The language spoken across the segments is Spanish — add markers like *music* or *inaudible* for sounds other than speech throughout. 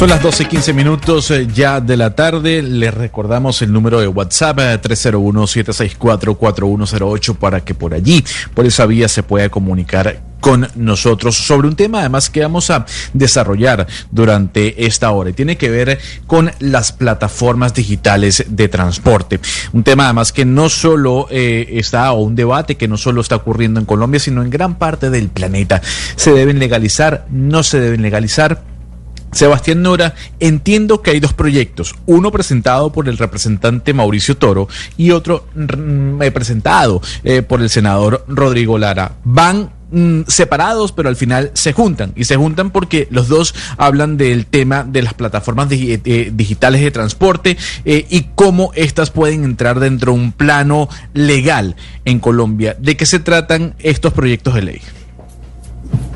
Son las 12 y 15 minutos eh, ya de la tarde. Les recordamos el número de WhatsApp 301-764-4108 para que por allí, por esa vía, se pueda comunicar con nosotros sobre un tema además que vamos a desarrollar durante esta hora y tiene que ver con las plataformas digitales de transporte. Un tema además que no solo eh, está o un debate que no solo está ocurriendo en Colombia, sino en gran parte del planeta. ¿Se deben legalizar? ¿No se deben legalizar? Sebastián Nora, entiendo que hay dos proyectos, uno presentado por el representante Mauricio Toro y otro mm, eh, presentado eh, por el senador Rodrigo Lara. Van mm, separados, pero al final se juntan. Y se juntan porque los dos hablan del tema de las plataformas eh, digitales de transporte y cómo éstas pueden entrar dentro de un plano legal en Colombia. ¿De qué se tratan estos proyectos de ley?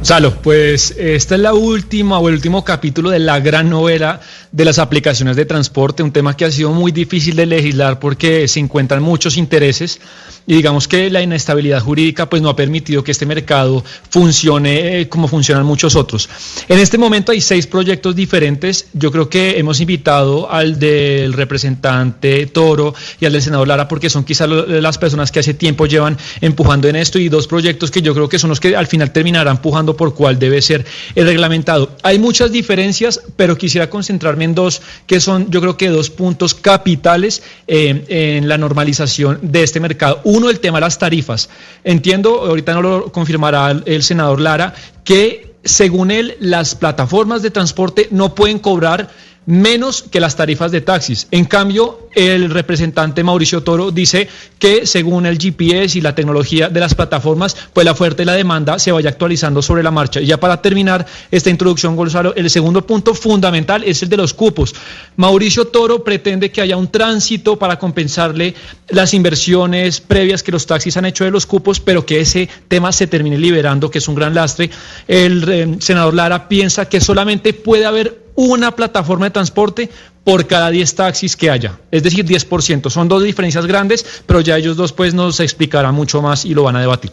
Salo, pues esta es la última o el último capítulo de la gran novela de las aplicaciones de transporte, un tema que ha sido muy difícil de legislar porque se encuentran muchos intereses y digamos que la inestabilidad jurídica pues no ha permitido que este mercado funcione eh, como funcionan muchos otros. En este momento hay seis proyectos diferentes. Yo creo que hemos invitado al del representante Toro y al del senador Lara porque son quizás las personas que hace tiempo llevan empujando en esto y dos proyectos que yo creo que son los que al final terminarán empujando por cuál debe ser el reglamentado. Hay muchas diferencias, pero quisiera concentrarme dos que son yo creo que dos puntos capitales eh, en la normalización de este mercado. Uno, el tema de las tarifas. Entiendo, ahorita no lo confirmará el senador Lara, que según él las plataformas de transporte no pueden cobrar menos que las tarifas de taxis. En cambio, el representante Mauricio Toro dice que según el GPS y la tecnología de las plataformas, pues la oferta y la demanda se vaya actualizando sobre la marcha. Y ya para terminar esta introducción, Gonzalo, el segundo punto fundamental es el de los cupos. Mauricio Toro pretende que haya un tránsito para compensarle las inversiones previas que los taxis han hecho de los cupos, pero que ese tema se termine liberando, que es un gran lastre. El eh, senador Lara piensa que solamente puede haber una plataforma de transporte por cada 10 taxis que haya, es decir, 10%. Son dos diferencias grandes, pero ya ellos dos pues nos explicarán mucho más y lo van a debatir.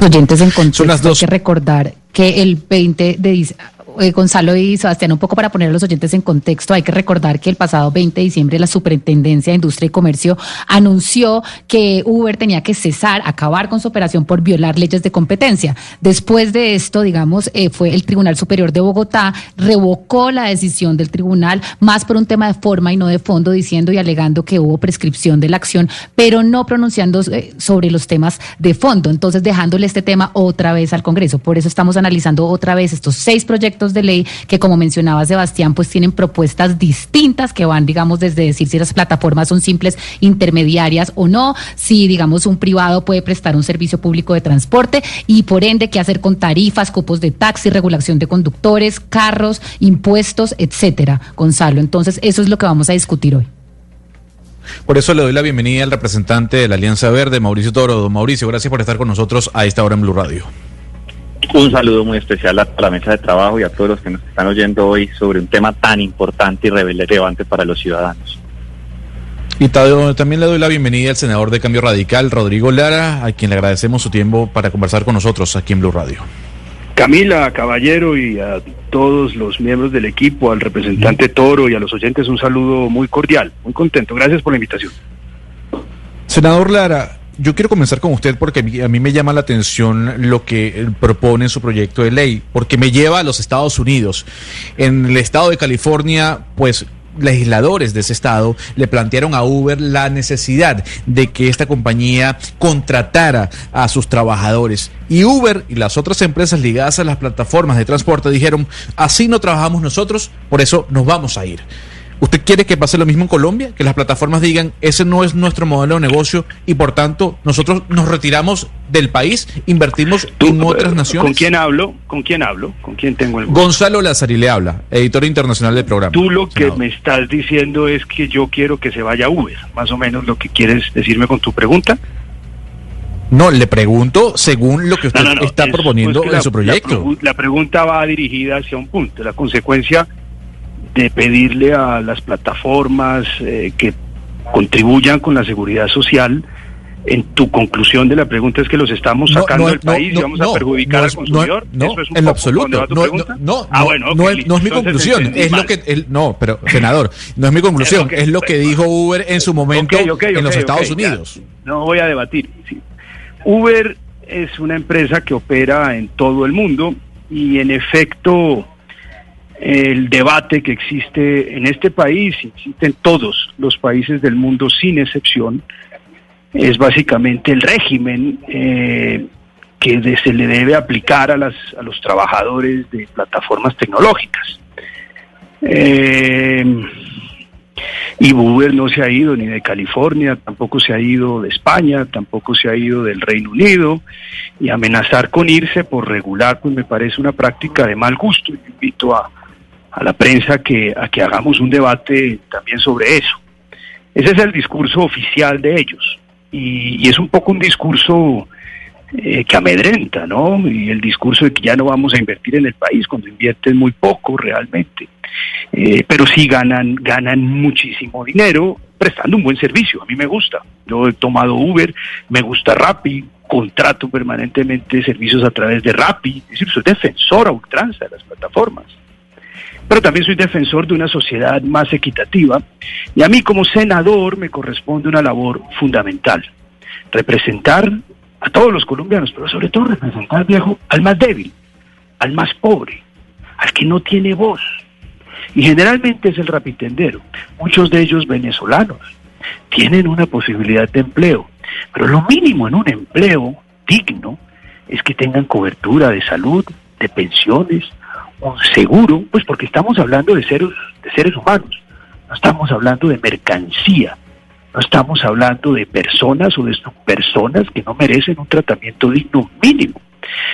Oyentes en contexto, hay que recordar que el 20 de eh, Gonzalo y Sebastián, un poco para poner a los oyentes en contexto, hay que recordar que el pasado 20 de diciembre la Superintendencia de Industria y Comercio anunció que Uber tenía que cesar, acabar con su operación por violar leyes de competencia. Después de esto, digamos, eh, fue el Tribunal Superior de Bogotá, revocó la decisión del tribunal, más por un tema de forma y no de fondo, diciendo y alegando que hubo prescripción de la acción, pero no pronunciando eh, sobre los temas de fondo. Entonces, dejándole este tema otra vez al Congreso. Por eso estamos analizando otra vez estos seis proyectos de ley que, como mencionaba Sebastián, pues tienen propuestas distintas que van, digamos, desde decir si las plataformas son simples intermediarias o no, si, digamos, un privado puede prestar un servicio público de transporte y, por ende, qué hacer con tarifas, cupos de taxi, regulación de conductores, carros, impuestos, etcétera. Gonzalo, entonces, eso es lo que vamos a discutir hoy. Por eso le doy la bienvenida al representante de la Alianza Verde, Mauricio Toro. Mauricio, gracias por estar con nosotros a esta hora en Blue Radio. Un saludo muy especial a, la mesa de trabajo y a todos los que nos están oyendo hoy sobre un tema tan importante y relevante para los ciudadanos. Y también le doy la bienvenida al senador de Cambio Radical, Rodrigo Lara, a quien le agradecemos su tiempo para conversar con nosotros aquí en Blue Radio. Camila, Caballero y a todos los miembros del equipo, al representante Toro y a los oyentes un saludo muy cordial, muy contento. Gracias por la invitación. Senador Lara, yo quiero comenzar con usted porque a mí, me llama la atención lo que propone en su proyecto de ley, porque me lleva a los Estados Unidos. En el estado de California, pues legisladores de ese estado le plantearon a Uber la necesidad de que esta compañía contratara a sus trabajadores. Y Uber y las otras empresas ligadas a las plataformas de transporte dijeron, así no trabajamos nosotros, por eso nos vamos a ir. ¿Usted quiere que pase lo mismo en Colombia? Que las plataformas digan, ese no es nuestro modelo de negocio y por tanto nosotros nos retiramos del país, invertimos en otras naciones. ¿Con quién hablo? ¿Con quién hablo? ¿Con quién tengo el Gonzalo Lazari le habla, editor internacional del programa. Tú lo que me estás diciendo es que yo quiero que se vaya Uber, más o menos lo que quieres decirme con tu pregunta. No, le pregunto según lo que usted está proponiendo en su proyecto. La, la, pregunta va dirigida hacia un punto. La consecuencia de pedirle a las plataformas eh, que contribuyan con la seguridad social. En tu conclusión de la pregunta es que los estamos sacando del país y vamos a perjudicar al consumidor. No, ¿Eso es en lo absoluto. No, ah, bueno, no, es, mi conclusión. Es lo que él, no, pero senador, no es mi conclusión. es lo que dijo Uber en su momento en los Estados Unidos. no voy a debatir. Uber es una empresa que opera en todo el mundo y en efecto el debate que existe en este país, existe en todos los países del mundo sin excepción, es básicamente el régimen eh, que se le debe aplicar a, las, a los trabajadores de plataformas tecnológicas. Eh, y Uber no se ha ido ni de California, tampoco se ha ido de España, tampoco se ha ido del Reino Unido, y amenazar con irse por regular, pues me parece una práctica de mal gusto. invito a, a la prensa que, a que hagamos un debate también sobre eso. Ese es el discurso oficial de ellos y, es un poco un discurso eh, que amedrenta, ¿no? Y el discurso de que ya no vamos a invertir en el país cuando invierten muy poco realmente, eh, pero sí ganan, ganan muchísimo dinero prestando un buen servicio. A mí me gusta. Yo he tomado Uber, me gusta Rappi, contrato permanentemente servicios a través de Rappi. Es decir, soy defensor a ultranza de las plataformas pero también soy defensor de una sociedad más equitativa y a mí como senador me corresponde una labor fundamental, representar a todos los colombianos, pero sobre todo representar, viejo, al más débil, al más pobre, al que no tiene voz. Y generalmente es el rapitendero, muchos de ellos venezolanos, tienen una posibilidad de empleo, pero lo mínimo en un empleo digno es que tengan cobertura de salud, de pensiones, seguro, pues porque estamos hablando de seres, de seres humanos, no estamos hablando de mercancía, no estamos hablando de personas o de personas que no merecen un tratamiento digno mínimo.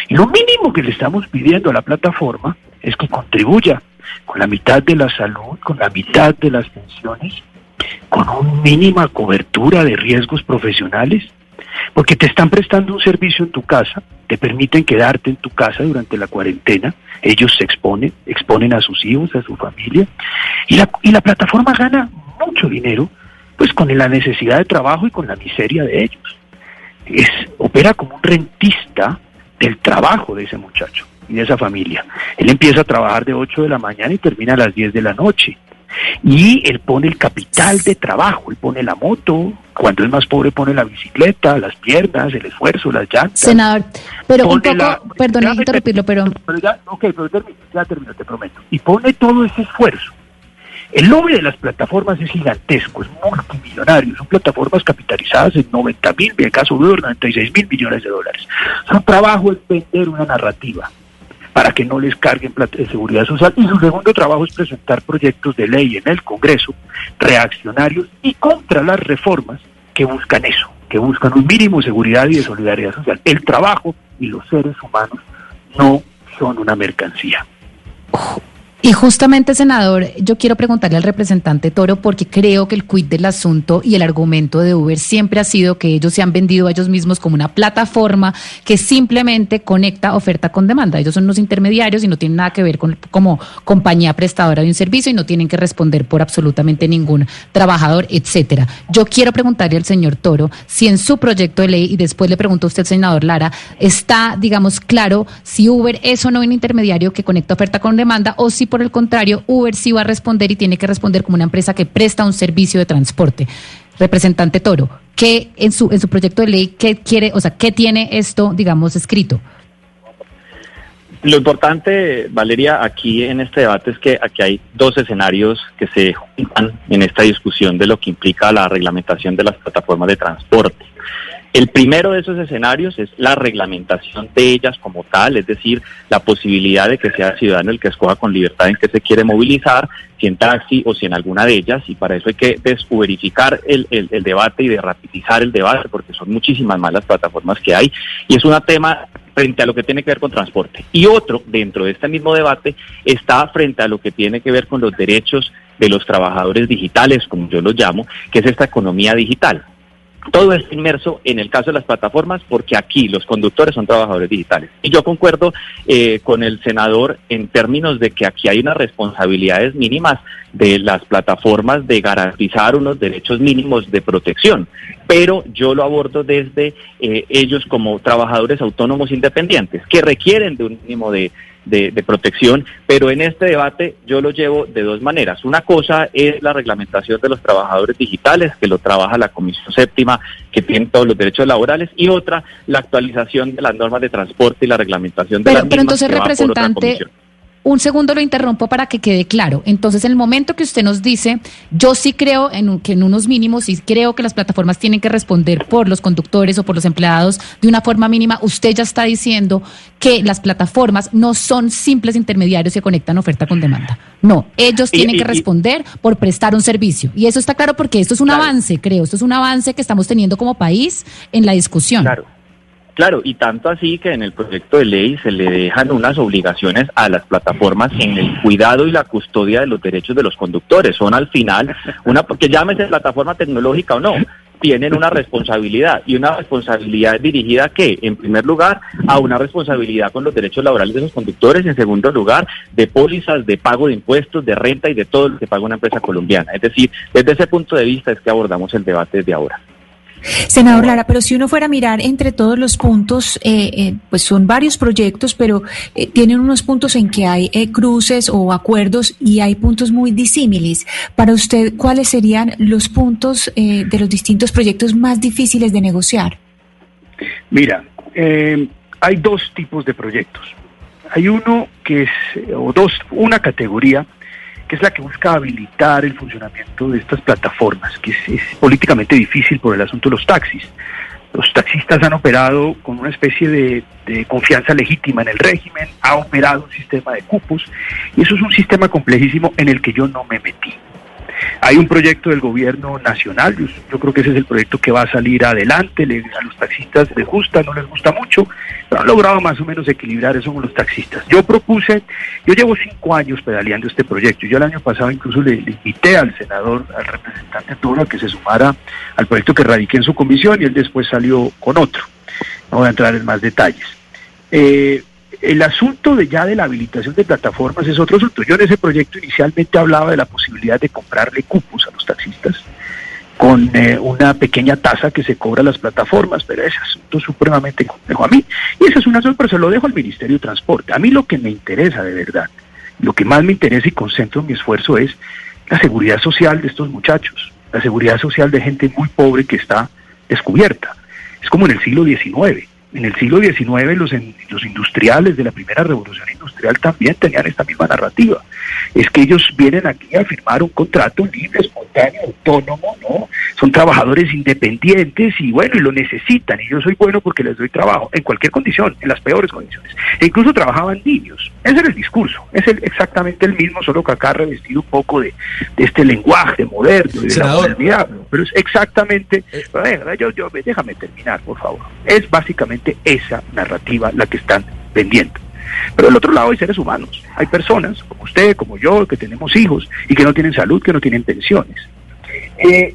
Y lo mínimo que le estamos pidiendo a la plataforma es que contribuya con la mitad de la salud, con la mitad de las pensiones, con una mínima cobertura de riesgos profesionales, porque te están prestando un servicio en tu casa, te permiten quedarte en tu casa durante la cuarentena, ellos se exponen, exponen a sus hijos, a su familia, y la, y la plataforma gana mucho dinero, pues con la necesidad de trabajo y con la miseria de ellos. Es, opera como un rentista del trabajo de ese muchacho y de esa familia. Él empieza a trabajar de 8 de la mañana y termina a las 10 de la noche. Y él pone el capital de trabajo, él pone la moto, cuando es más pobre pone la bicicleta, las piernas, el esfuerzo, las llantas. Senador, pero un poco, perdón interrumpirlo, pero... pero ya, ok, pero termino, ya termino, te prometo. Y pone todo ese esfuerzo. El nombre de las plataformas es gigantesco, es multimillonario, son plataformas capitalizadas en 90 mil, en el caso de Uber, 96 mil millones de dólares. Su trabajo es vender una narrativa para que no les carguen de seguridad social. Y su segundo trabajo es presentar proyectos de ley en el Congreso reaccionarios y contra las reformas que buscan eso, que buscan un mínimo de seguridad y de solidaridad social. El trabajo y los seres humanos no son una mercancía. Y justamente, senador, yo quiero preguntarle al representante Toro porque creo que el quid del asunto y el argumento de Uber siempre ha sido que ellos se han vendido a ellos mismos como una plataforma que simplemente conecta oferta con demanda. Ellos son los intermediarios y no tienen nada que ver con como compañía prestadora de un servicio y no tienen que responder por absolutamente ningún trabajador, etcétera. Yo quiero preguntarle al señor Toro si en su proyecto de ley y después le pregunto a usted, senador Lara, está, digamos, claro si Uber es o no un intermediario que conecta oferta con demanda o si por el contrario, Uber sí va a responder y tiene que responder como una empresa que presta un servicio de transporte. Representante Toro, ¿qué en su, en su proyecto de ley, qué quiere, o sea, qué tiene esto, digamos, escrito? Lo importante, Valeria, aquí en este debate es que aquí hay dos escenarios que se juntan en esta discusión de lo que implica la reglamentación de las plataformas de transporte. El primero de esos escenarios es la reglamentación de ellas como tal, es decir, la posibilidad de que sea ciudadano el que escoja con libertad en qué se quiere movilizar, si en taxi o si en alguna de ellas, y para eso hay que desuberificar el, el, debate y de rapidizar el debate, porque son muchísimas malas plataformas que hay, y es un tema frente a lo que tiene que ver con transporte. Y otro, dentro de este mismo debate, está frente a lo que tiene que ver con los derechos de los trabajadores digitales, como yo los llamo, que es esta economía digital. Todo es inmerso en el caso de las plataformas porque aquí los conductores son trabajadores digitales. Y yo concuerdo eh, con el senador en términos de que aquí hay unas responsabilidades mínimas de las plataformas de garantizar unos derechos mínimos de protección. Pero yo lo abordo desde eh, ellos como trabajadores autónomos independientes que requieren de un mínimo de, de, protección, pero en este debate yo lo llevo de dos maneras. Una cosa es la reglamentación de los trabajadores digitales, que lo trabaja la Comisión Séptima, que tiene todos los derechos laborales, y otra, la actualización de las normas de transporte y la reglamentación de pero, las Pero entonces, representante, un segundo lo interrumpo para que quede claro. Entonces, en el momento que usted nos dice, yo sí creo en que en unos mínimos, sí creo que las plataformas tienen que responder por los conductores o por los empleados de una forma mínima, usted ya está diciendo que las plataformas no son simples intermediarios que conectan oferta con demanda. No, ellos tienen que responder por prestar un servicio. Y eso está claro porque esto es un avance, creo. Esto es un avance que estamos teniendo como país en la discusión. Claro. Claro, y tanto así que en el proyecto de ley se le dejan unas obligaciones a las plataformas en el cuidado y la custodia de los derechos de los conductores. Son al final, una porque llámese plataforma tecnológica o no, tienen una responsabilidad y una responsabilidad dirigida a qué? En primer lugar, a una responsabilidad con los derechos laborales de los conductores, en segundo lugar, de pólizas, de pago de impuestos, de renta y de todo lo que paga una empresa colombiana. Es decir, desde ese punto de vista es que abordamos el debate desde ahora. Senador Lara, pero si uno fuera a mirar entre todos los puntos, eh, eh, pues son varios proyectos, pero eh, tienen unos puntos en que hay cruces o acuerdos y hay puntos muy disímiles. Para usted, ¿cuáles serían los puntos de los distintos proyectos más difíciles de negociar? Mira, hay dos tipos de proyectos. Hay uno que es, o dos, una categoría que es la que busca habilitar el funcionamiento de estas plataformas, que es, políticamente difícil por el asunto de los taxis. Los taxistas han operado con una especie de, confianza legítima en el régimen, ha operado un sistema de cupos, y eso es un sistema complejísimo en el que yo no me metí. Hay un proyecto del gobierno nacional, yo, creo que ese es el proyecto que va a salir adelante, a los taxistas les gusta, no les gusta mucho, pero han logrado más o menos equilibrar eso con los taxistas. Yo propuse, yo llevo cinco años pedaleando este proyecto, yo el año pasado incluso le, invité al senador, al representante Toro, a que se sumara al proyecto que radiqué en su comisión y él después salió con otro. No voy a entrar en más detalles. Eh, el asunto de ya de la habilitación de plataformas es otro asunto. Yo en ese proyecto inicialmente hablaba de la posibilidad de comprarle cupos a los taxistas con eh, una pequeña tasa que se cobra a las plataformas, pero ese asunto supremamente complejo a mí. Y ese es un asunto, pero se lo dejo al Ministerio de Transporte. A mí lo que me interesa de verdad, lo que más me interesa y concentro mi esfuerzo es la seguridad social de estos muchachos, la seguridad social de gente muy pobre que está descubierta. Es como en el siglo XIX en el siglo XIX los, los industriales de la primera revolución industrial también tenían esta misma narrativa. Es que ellos vienen aquí a firmar un contrato libre, espontáneo, autónomo, ¿no? Son trabajadores independientes y bueno, y lo necesitan. Y yo soy bueno porque les doy trabajo en cualquier condición, en las peores condiciones. E incluso trabajaban niños. Ese era el discurso. Es exactamente el mismo, solo que acá revestido un poco de, este lenguaje moderno de la modernidad. Pero es exactamente. Eh. yo, yo, déjame terminar, por favor. Es básicamente esa narrativa la que están vendiendo. Pero del otro lado hay seres humanos, hay personas como usted, como yo, que tenemos hijos y que no tienen salud, que no tienen pensiones. Eh,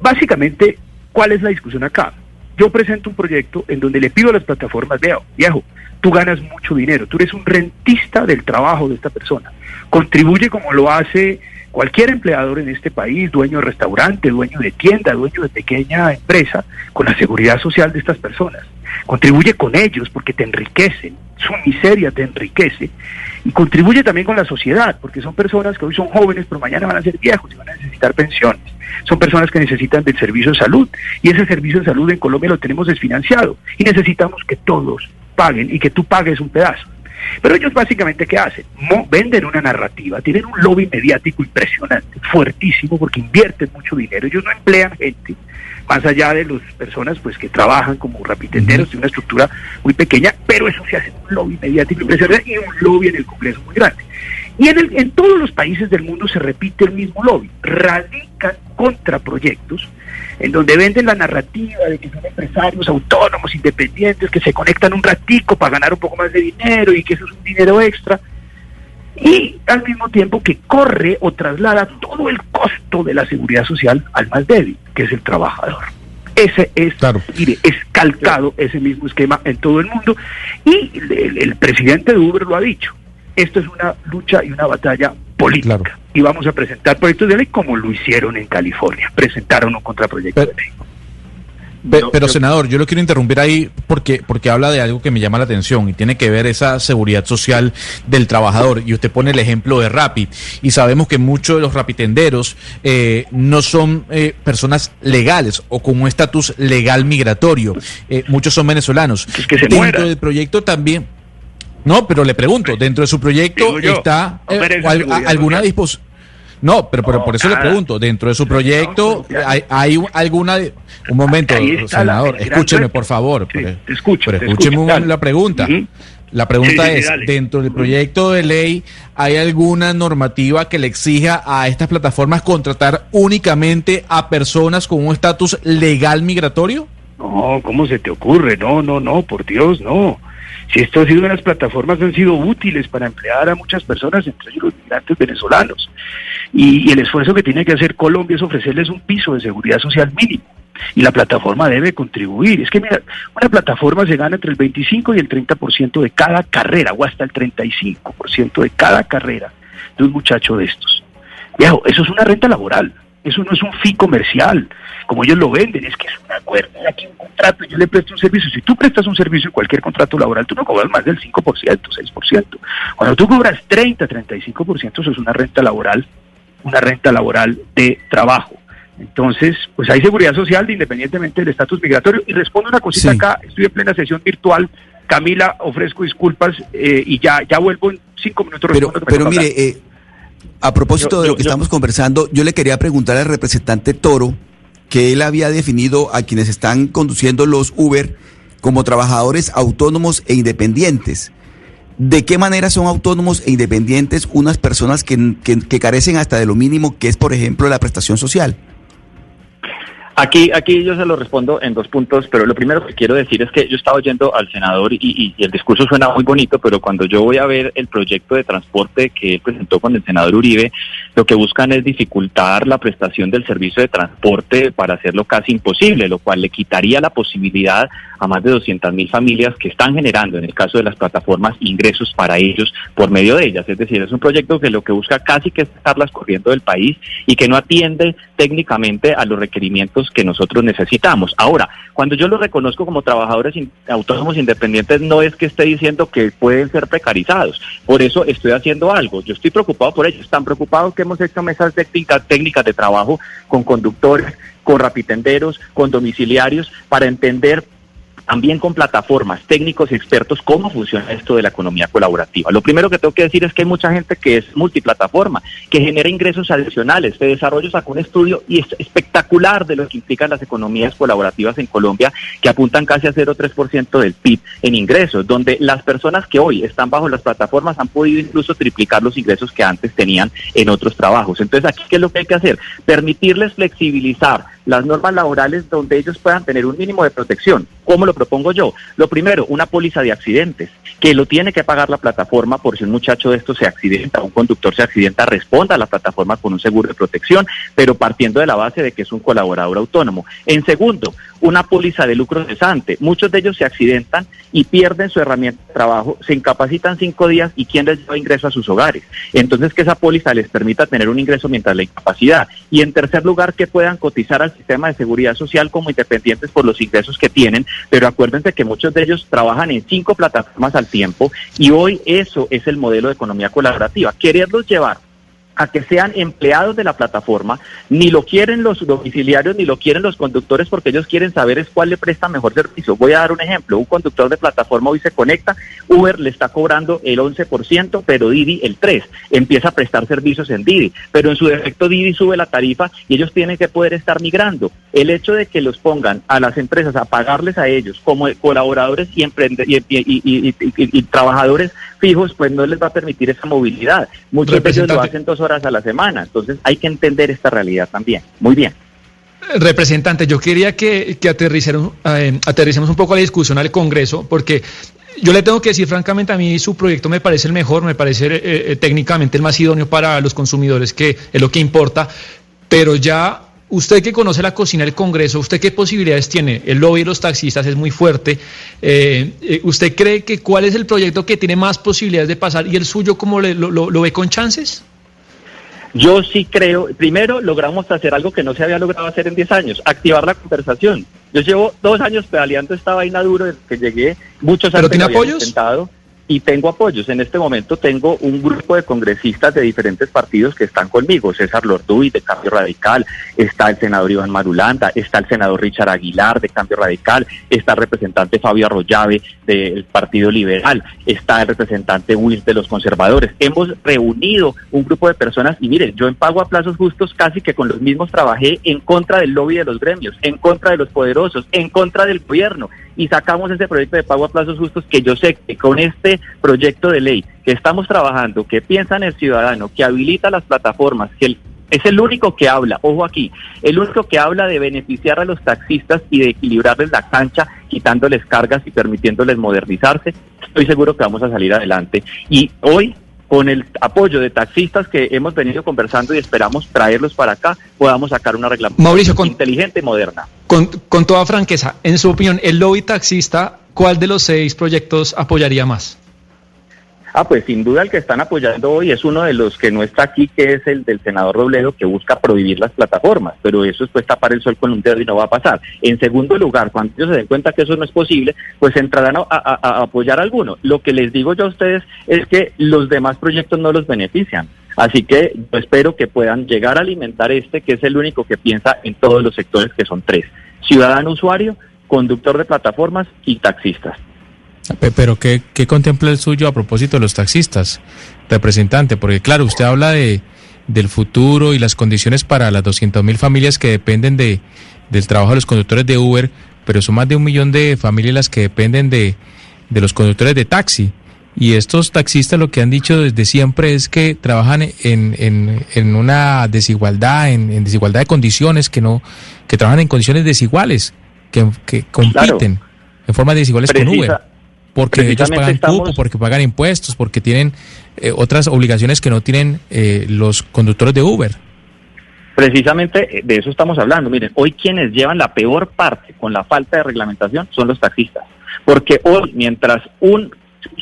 básicamente, ¿cuál es la discusión acá? Yo presento un proyecto en donde le pido a las plataformas, veo, viejo, tú ganas mucho dinero, tú eres un rentista del trabajo de esta persona, contribuye como lo hace cualquier empleador en este país, dueño de restaurante, dueño de tienda, dueño de pequeña empresa, con la seguridad social de estas personas. Contribuye con ellos porque te enriquecen, su miseria te enriquece y contribuye también con la sociedad, porque son personas que hoy son jóvenes, pero mañana van a ser viejos y van a necesitar pensiones. Son personas que necesitan del servicio de salud y ese servicio de salud en Colombia lo tenemos desfinanciado y necesitamos que todos paguen y que tú pagues un pedazo. Pero ellos básicamente, ¿qué hacen? venden una narrativa, tienen un lobby mediático impresionante, fuertísimo, porque invierten mucho dinero. Ellos no emplean gente, más allá de las personas pues que trabajan como rapitenderos, de una estructura muy pequeña, pero eso se hace un lobby mediático impresionante y un lobby en el Congreso muy grande. Y en, el, en todos los países del mundo se repite el mismo lobby. Radican contra proyectos en donde venden la narrativa de que son empresarios autónomos, independientes, que se conectan un ratico para ganar un poco más de dinero y que eso es un dinero extra. Y al mismo tiempo que corre o traslada todo el costo de la seguridad social al más débil, que es el trabajador. Ese es, mire, es calcado ese mismo esquema en todo el mundo. Y el, el presidente de Uber lo ha dicho esto es una lucha y una batalla política. Y vamos a presentar proyectos de ley como lo hicieron en California. Presentaron un contraproyecto de ley. pero, senador, yo lo quiero interrumpir ahí porque, porque habla de algo que me llama la atención y tiene que ver esa seguridad social del trabajador. Y usted pone el ejemplo de Rapid y sabemos que muchos de los rapitenderos eh, no son eh, personas legales o con un estatus legal migratorio. Eh, muchos son venezolanos. Es que se Dentro del proyecto también, no, pero le pregunto, dentro de su proyecto está eh, alguna disposición. No, pero, pero por eso le pregunto, dentro de su proyecto hay, hay alguna... Un momento, senador, escúcheme por favor. escucho. Pero escúcheme la pregunta. La pregunta es, dentro del proyecto de ley, ¿hay alguna normativa que le exija a estas plataformas contratar únicamente a personas con un estatus legal migratorio? No, ¿cómo se te ocurre? No, no, no, por Dios, no. Si esto ha sido unas plataformas han sido útiles para emplear a muchas personas, entre ellos los migrantes venezolanos. Y, el esfuerzo que tiene que hacer Colombia es ofrecerles un piso de seguridad social mínimo. Y la plataforma debe contribuir. Es que, mira, una plataforma se gana entre el 25 y el 30% de cada carrera, o hasta el 35% de cada carrera de un muchacho de estos. Viejo, eso es una renta laboral. Eso no es un fee comercial, como ellos lo venden, es que es un acuerdo, aquí un contrato, yo le presto un servicio. Si tú prestas un servicio en cualquier contrato laboral, tú no cobras más del 5%, 6%. Cuando tú cobras 30, 35%, eso es una renta laboral, una renta laboral de trabajo. Entonces, pues hay seguridad social independientemente del estatus migratorio. Y respondo una cosita acá, estoy en plena sesión virtual. Camila, ofrezco disculpas eh, y ya, ya vuelvo en cinco minutos. Pero, pero mire, eh, a propósito de lo que estamos conversando, yo le quería preguntar al representante Toro que él había definido a quienes están conduciendo los Uber como trabajadores autónomos e independientes. ¿De qué manera son autónomos e independientes unas personas que, que carecen hasta de lo mínimo que es, por ejemplo, la prestación social? Aquí, aquí yo se lo respondo en dos puntos, pero lo primero que quiero decir es que yo estaba oyendo al senador y, el discurso suena muy bonito, pero cuando yo voy a ver el proyecto de transporte que él presentó con el senador Uribe, lo que buscan es dificultar la prestación del servicio de transporte para hacerlo casi imposible, lo cual le quitaría la posibilidad a más de 200 mil familias que están generando, en el caso de las plataformas, ingresos para ellos por medio de ellas. Es decir, es un proyecto que lo que busca casi que es estarlas corriendo del país y que no atiende técnicamente a los requerimientos que nosotros necesitamos. Ahora, cuando yo lo reconozco como trabajadores autónomos independientes, no es que esté diciendo que pueden ser precarizados. Por eso estoy haciendo algo. Yo estoy preocupado por ellos. Están preocupados que hemos hecho mesas técnicas, técnicas de trabajo con conductores, con rapitenderos, con domiciliarios, para entender también con plataformas, técnicos y expertos, cómo funciona esto de la economía colaborativa. Lo primero que tengo que decir es que hay mucha gente que es multiplataforma, que genera ingresos adicionales. Se desarrolló, sacó un estudio y es espectacular de lo que implican las economías colaborativas en Colombia, que apuntan casi a 0,3% del PIB en ingresos, donde las personas que hoy están bajo las plataformas han podido incluso triplicar los ingresos que antes tenían en otros trabajos. Entonces, aquí, ¿qué es lo que hay que hacer? Permitirles flexibilizar las normas laborales donde ellos puedan tener un mínimo de protección. ¿Cómo lo propongo yo? Lo primero, una póliza de accidentes, que lo tiene que pagar la plataforma por si un muchacho de estos se accidenta, un conductor se accidenta, responda a la plataforma con un seguro de protección, pero partiendo de la base de que es un colaborador autónomo. En segundo, una póliza de lucro cesante. Muchos de ellos se accidentan y pierden su herramienta de trabajo, se incapacitan cinco días y ¿quién les lleva ingreso a sus hogares? Entonces, que esa póliza les permita tener un ingreso mientras la incapacidad. Y en tercer lugar, que puedan cotizar al sistema de seguridad social como independientes por los ingresos que tienen, pero acuérdense que muchos de ellos trabajan en cinco plataformas al tiempo y hoy eso es el modelo de economía colaborativa. Quererlos llevar a que sean empleados de la plataforma, ni lo quieren los domiciliarios ni lo quieren los conductores porque ellos quieren saber es cuál le presta mejor servicio. Voy a dar un ejemplo, un conductor de plataforma hoy se conecta, Uber le está cobrando el 11%, pero Didi el 3%, empieza a prestar servicios en Didi, pero en su defecto Didi sube la tarifa y ellos tienen que poder estar migrando. El hecho de que los pongan a las empresas a pagarles a ellos como colaboradores y, y, trabajadores fijos, pues no les va a permitir esa movilidad. Muchos de ellos lo hacen dos horas a la semana. Entonces hay que entender esta realidad también. Muy bien. Representante, yo quería que, que eh, aterricemos un poco la discusión al Congreso, porque yo le tengo que decir francamente, a mí su proyecto me parece el mejor, me parece eh, eh, técnicamente el más idóneo para los consumidores, que es lo que importa, pero ya Usted que conoce la cocina del Congreso, ¿usted qué posibilidades tiene? El lobby de los taxistas es muy fuerte. Eh, ¿Usted cree que cuál es el proyecto que tiene más posibilidades de pasar y el suyo cómo lo, ve con chances? Yo sí creo, primero logramos hacer algo que no se había logrado hacer en 10 años, activar la conversación. Yo llevo dos años pedaleando esta vaina duro desde que llegué, muchos años ¿Pero tiene apoyos? Y tengo apoyos. En este momento tengo un grupo de congresistas de diferentes partidos que están conmigo. César Lorduy de Cambio Radical, está el senador Iván Marulanda, está el senador Richard Aguilar de Cambio Radical, está el representante Fabio Arroyave del Partido Liberal, está el representante Will de los conservadores. Hemos reunido un grupo de personas y miren, yo en pago a plazos justos casi que con los mismos trabajé en contra del lobby de los gremios, en contra de los poderosos, en contra del gobierno y sacamos ese proyecto de pago a plazos justos que yo sé que con este proyecto de ley que estamos trabajando, que piensa en el ciudadano, que habilita las plataformas, que es el único que habla, ojo aquí, el único que habla de beneficiar a los taxistas y de equilibrarles la cancha, quitándoles cargas y permitiéndoles modernizarse, estoy seguro que vamos a salir adelante. Y hoy con el apoyo de taxistas que hemos venido conversando y esperamos traerlos para acá, podamos sacar una reglamentación inteligente y moderna. Con, con toda franqueza, en su opinión, el lobby taxista, ¿cuál de los seis proyectos apoyaría más? Ah, pues sin duda el que están apoyando hoy es uno de los que no está aquí, que es el del senador Robledo, que busca prohibir las plataformas, pero eso es pues tapar el sol con un dedo y no va a pasar. En segundo lugar, cuando ellos se den cuenta que eso no es posible, pues entrarán a, apoyar a alguno. Lo que les digo yo a ustedes es que los demás proyectos no los benefician. Así que yo espero que puedan llegar a alimentar este, que es el único que piensa en todos los sectores, que son tres. Ciudadano usuario, conductor de plataformas y taxistas. Pero ¿qué, contempla el suyo a propósito de los taxistas, representante? Porque claro, usted habla de del futuro y las condiciones para las 200.000 mil familias que dependen de, del trabajo de los conductores de Uber, pero son más de un millón de familias las que dependen de, de los conductores de taxi. Y estos taxistas lo que han dicho desde siempre es que trabajan en, en, en una desigualdad, en, desigualdad de condiciones, que no, que trabajan en condiciones desiguales, que, que compiten en forma desiguales con Uber porque ellos pagan cupo, porque pagan impuestos, porque tienen eh, otras obligaciones que no tienen eh, los conductores de Uber. Precisamente eh, de eso estamos hablando. Miren, hoy quienes llevan la peor parte con la falta de reglamentación son los taxistas. Porque hoy, mientras un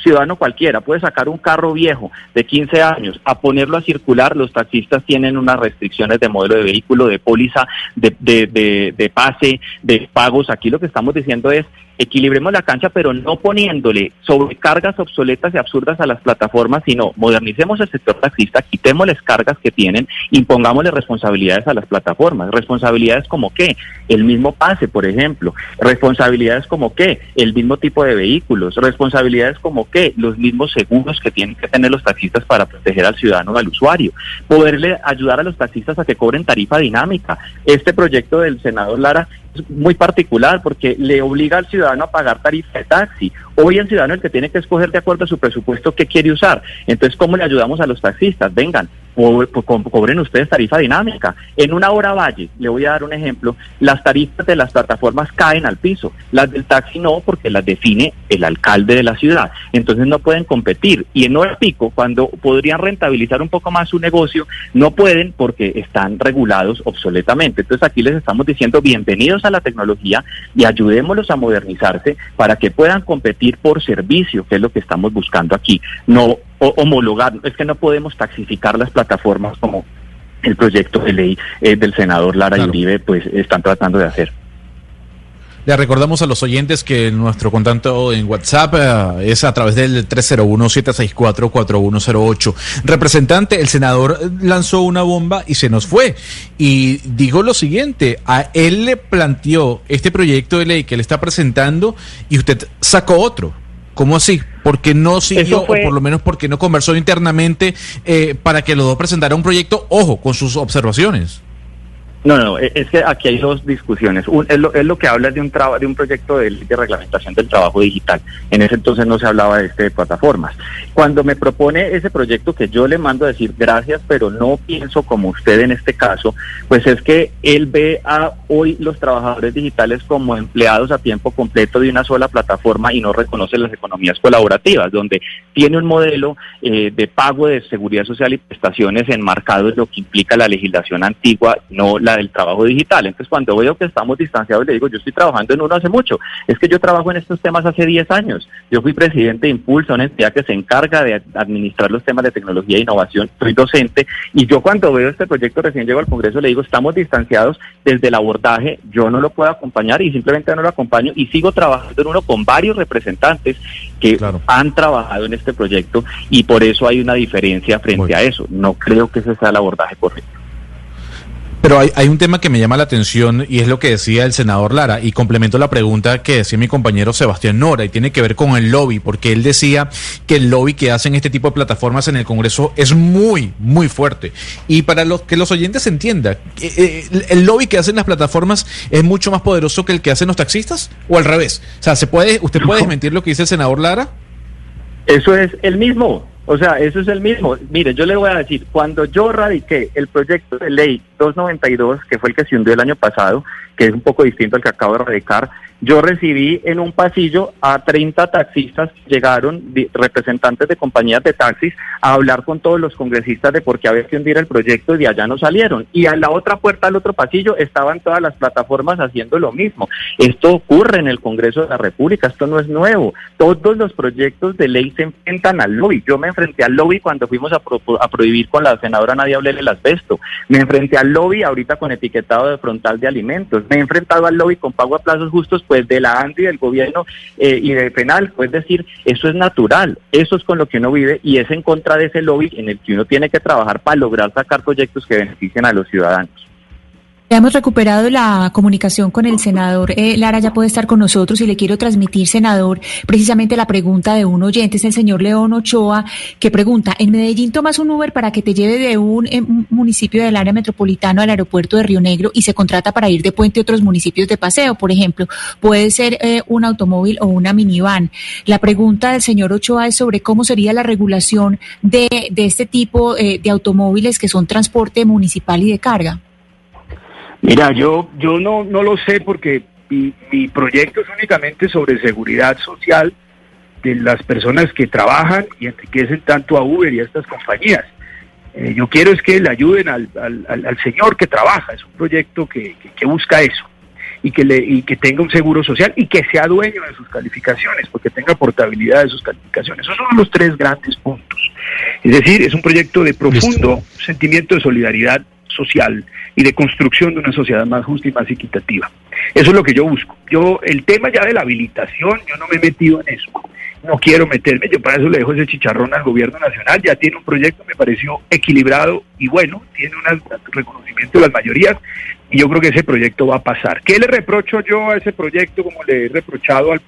ciudadano cualquiera puede sacar un carro viejo de 15 años a ponerlo a circular, los taxistas tienen unas restricciones de modelo de vehículo, de póliza, de, de, de pase, de pagos. Aquí lo que estamos diciendo es equilibremos la cancha, pero no poniéndole sobrecargas obsoletas y absurdas a las plataformas, sino modernicemos el sector taxista, quitémosles cargas que tienen, impongámosle responsabilidades a las plataformas. Responsabilidades como qué? El mismo pase, por ejemplo. Responsabilidades como qué? El mismo tipo de vehículos. Responsabilidades como qué? Los mismos seguros que tienen que tener los taxistas para proteger al ciudadano, al usuario. Poderle ayudar a los taxistas a que cobren tarifa dinámica. Este proyecto del senador Lara muy particular porque le obliga al ciudadano a pagar tarifa de taxi. Hoy el ciudadano el que tiene que escoger de acuerdo a su presupuesto qué quiere usar. Entonces, ¿cómo le ayudamos a los taxistas? Vengan, cobren ustedes tarifa dinámica. En una hora valle, le voy a dar un ejemplo, las tarifas de las plataformas caen al piso, las del taxi no, porque las define el alcalde de la ciudad. Entonces no pueden competir. Y en hora pico, cuando podrían rentabilizar un poco más su negocio, no pueden porque están regulados obsoletamente. Entonces aquí les estamos diciendo bienvenidos a la tecnología y ayudémoslos a modernizarse para que puedan competir por servicio, que es lo que estamos buscando aquí. No homologar, es que no podemos taxificar las plataformas como el proyecto de ley eh, del senador Lara y Uribe pues están tratando de hacer. Le recordamos a los oyentes que nuestro contacto en WhatsApp eh, es a través del 301-764-4108. Representante, el senador lanzó una bomba y se nos fue. Y digo lo siguiente, a él le planteó este proyecto de ley que le está presentando y usted sacó otro. ¿Cómo así? Porque no siguió, o por lo menos porque no conversó internamente eh, para que los dos presentaran un proyecto, ojo, con sus observaciones. No, no, e, es que aquí hay dos discusiones. es, lo, que habla de un de un proyecto de, de, reglamentación del trabajo digital. En ese entonces no se hablaba de este de plataformas. Cuando me propone ese proyecto que yo le mando a decir gracias, pero no pienso como usted en este caso, pues es que él ve a hoy los trabajadores digitales como empleados a tiempo completo de una sola plataforma y no reconoce las economías colaborativas, donde tiene un modelo eh, de pago de seguridad social y prestaciones enmarcado en lo que implica la legislación antigua, no la del trabajo digital. Entonces, cuando veo que estamos distanciados, le digo, yo estoy trabajando en uno hace mucho. Es que yo trabajo en estos temas hace 10 años. Yo fui presidente de Impulso, una entidad que se encarga de administrar los temas de tecnología e innovación. Soy docente y yo cuando veo este proyecto recién llego al Congreso le digo, estamos distanciados desde el abordaje, yo no lo puedo acompañar y simplemente no lo acompaño y sigo trabajando en uno con varios representantes que han trabajado en este proyecto y por eso hay una diferencia frente a eso. No creo que ese sea el abordaje correcto. Pero hay, hay, un tema que me llama la atención y es lo que decía el senador Lara y complemento la pregunta que decía mi compañero Sebastián Nora y tiene que ver con el lobby, porque él decía que el lobby que hacen este tipo de plataformas en el Congreso es muy, muy fuerte. Y para los que los oyentes entiendan, eh, eh, ¿el lobby que hacen las plataformas es mucho más poderoso que el que hacen los taxistas o al revés? O sea, ¿se puede, ¿usted puede desmentir lo que dice el senador Lara? Eso es el mismo. O sea, eso es el mismo. Mire, yo le voy a decir, cuando yo radiqué el proyecto de ley 292, que fue el que se hundió el año pasado, que es un poco distinto al que acabo de radicar, yo recibí en un pasillo a 30 taxistas llegaron, representantes de compañías de taxis, a hablar con todos los congresistas de por qué había que hundir el proyecto y de allá no salieron. Y a la otra puerta, al otro pasillo, estaban todas las plataformas haciendo lo mismo. Esto ocurre en el Congreso de la República, esto no es nuevo. Todos los proyectos de ley se enfrentan al lobby. Yo me enfrenté al lobby cuando fuimos a, a prohibir con la senadora Nadia Blele el asbesto. Me enfrenté al lobby ahorita con etiquetado de frontal de alimentos. Me he enfrentado al lobby con pago a plazos justos pues de la ANDI, del gobierno eh, y de penal. Es decir, eso es natural, eso es con lo que uno vive y es en contra de ese lobby en el que uno tiene que trabajar para lograr sacar proyectos que beneficien a los ciudadanos. Ya hemos recuperado la comunicación con el senador eh, Lara, ya puede estar con nosotros y le quiero transmitir, senador, precisamente la pregunta de un oyente, es el señor León Ochoa, que pregunta, en Medellín tomas un Uber para que te lleve de un, eh, municipio del área metropolitana al aeropuerto de Río Negro y se contrata para ir de puente a otros municipios de paseo, por ejemplo, puede ser eh, un automóvil o una minivan. La pregunta del señor Ochoa es sobre cómo sería la regulación de, de este tipo de automóviles que son transporte municipal y de carga. Mira, yo, yo no, no lo sé porque mi, proyecto es únicamente sobre seguridad social de las personas que trabajan y enriquecen tanto a Uber y a estas compañías. Eh, yo quiero es que le ayuden al, al, señor que trabaja, es un proyecto que, que, busca eso y que, le, y que tenga un seguro social y que sea dueño de sus calificaciones, porque tenga portabilidad de sus calificaciones. Esos son los tres grandes puntos. Es decir, es un proyecto de profundo sentimiento de solidaridad social y de construcción de una sociedad más justa y más equitativa. Eso es lo que yo busco. Yo, el tema ya de la habilitación, yo no me he metido en eso. No quiero meterme, yo para eso le dejo ese chicharrón al gobierno nacional. Ya tiene un proyecto, me pareció equilibrado y bueno, tiene un reconocimiento de las mayorías y yo creo que ese proyecto va a pasar. ¿Qué le reprocho yo a ese proyecto como le he reprochado al,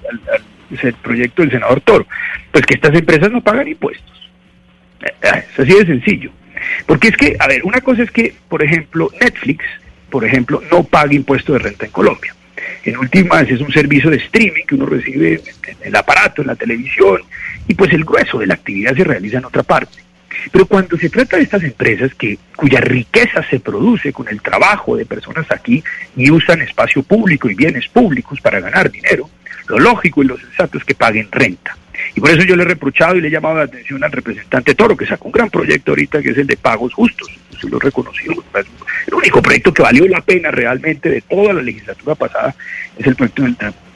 proyecto del senador Toro? Pues que estas empresas no pagan impuestos. Eh, eh, es así de sencillo. Porque es que, a ver, una cosa es que, por ejemplo, Netflix, por ejemplo, no paga impuesto de renta en Colombia. En últimas es un servicio de streaming que uno recibe en el aparato, en la televisión, y pues el grueso de la actividad se realiza en otra parte. Pero cuando se trata de estas empresas que, cuya riqueza se produce con el trabajo de personas aquí y usan espacio público y bienes públicos para ganar dinero, lo lógico y lo sensato es que paguen renta. Y por eso yo le he reprochado y le he llamado la atención al representante Toro, que sacó un gran proyecto ahorita, que es el de pagos justos. Eso lo he reconocido. El único proyecto que valió la pena realmente de toda la legislatura pasada es el proyecto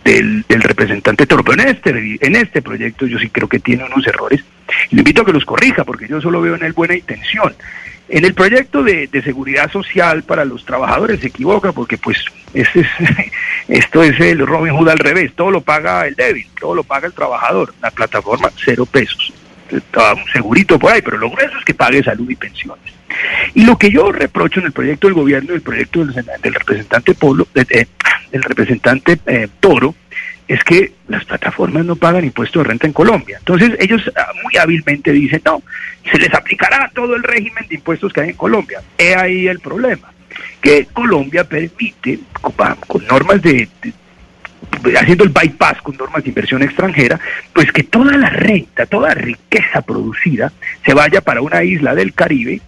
del, representante Toro. Pero en este, en este proyecto yo sí creo que tiene unos errores. Y le invito a que los corrija, porque yo solo veo en él buena intención. En el proyecto de, seguridad social para los trabajadores se equivoca porque pues este es, *laughs* esto es el Robin Hood al revés, todo lo paga el débil, todo lo paga el trabajador, la plataforma cero pesos, está segurito por ahí, pero lo grueso es que pague salud y pensiones. Y lo que yo reprocho en el proyecto del gobierno, el proyecto del, representante Polo, del representante eh, Toro, es que las plataformas no pagan impuestos de renta en Colombia. Entonces ellos ah, muy hábilmente dicen, no, se les aplicará todo el régimen de impuestos que hay en Colombia. He ahí el problema, que Colombia permite, con normas de, haciendo el bypass con normas de inversión extranjera, pues que toda la renta, toda riqueza producida se vaya para una isla del Caribe,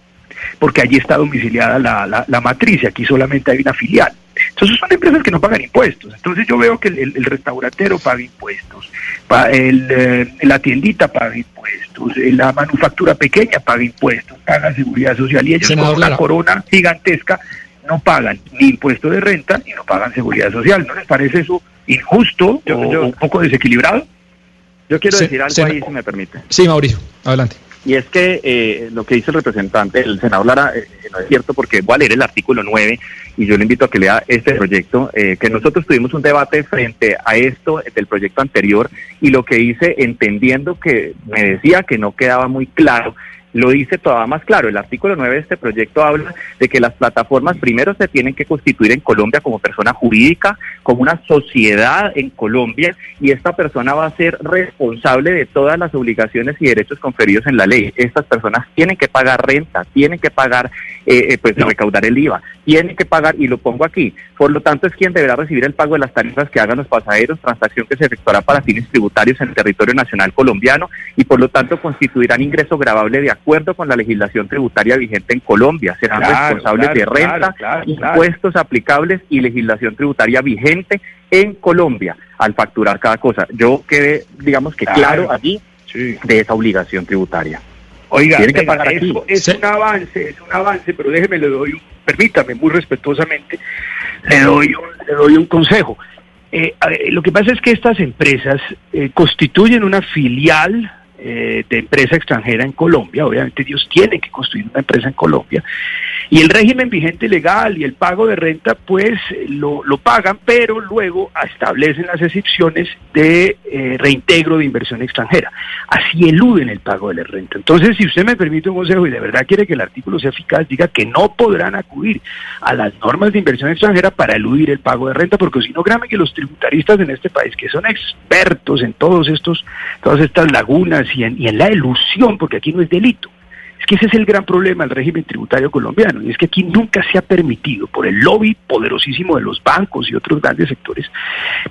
porque allí está domiciliada la, la, la matriz aquí solamente hay una filial. Entonces son empresas que no pagan impuestos. Entonces yo veo que el, restaurantero paga impuestos, el, eh, la tiendita paga impuestos, eh, la manufactura pequeña paga impuestos, paga seguridad social y ellos con una corona gigantesca no pagan ni impuesto de renta y no pagan seguridad social. ¿No les parece eso injusto o un poco desequilibrado? Yo quiero decir algo ahí, si me permite. Sí, Mauricio, adelante. Y es que eh, lo que dice el representante, el senador Lara, eh, no es cierto porque voy a leer el artículo 9 y yo le invito a que lea este proyecto, eh, que nosotros tuvimos un debate frente a esto del proyecto anterior y lo que hice entendiendo que me decía que no quedaba muy claro lo dice todavía más claro. El artículo 9 de este proyecto habla de que las plataformas primero se tienen que constituir en Colombia como persona jurídica, como una sociedad en Colombia, y esta persona va a ser responsable de todas las obligaciones y derechos conferidos en la ley. Estas personas tienen que pagar renta, tienen que pagar, eh, eh, pues recaudar el IVA, tienen que pagar, y lo pongo aquí, por lo tanto es quien deberá recibir el pago de las tarifas que hagan los pasajeros, transacción que se efectuará para fines tributarios en el territorio nacional colombiano, y por lo tanto constituirán ingreso grabable de acuerdo con la legislación tributaria vigente en Colombia. Serán responsables de renta, impuestos aplicables y legislación tributaria vigente en Colombia al facturar cada cosa. Yo quedé, digamos que claro allí de esa obligación tributaria. Oiga, que pagar es un avance, es un avance, pero déjeme, le doy, permítame muy respetuosamente, le doy un, le doy un consejo. Eh, lo que pasa es que estas empresas eh, constituyen una filial eh, de empresa extranjera en Colombia, obviamente ellos tienen que construir una empresa en Colombia, y el régimen vigente legal y el pago de renta pues lo, lo pagan, pero luego establecen las excepciones de eh, reintegro de inversión extranjera. Así eluden el pago de la renta. Entonces, si usted me permite un consejo y de verdad quiere que el artículo sea eficaz, diga que no podrán acudir a las normas de inversión extranjera para eludir el pago de renta, porque si no, créame que los tributaristas en este país, que son expertos en todos estos, todas estas lagunas y en, la ilusión, porque aquí no es delito, es que ese es el gran problema del régimen tributario colombiano, y es que aquí nunca se ha permitido, por el lobby poderosísimo de los bancos y otros grandes sectores,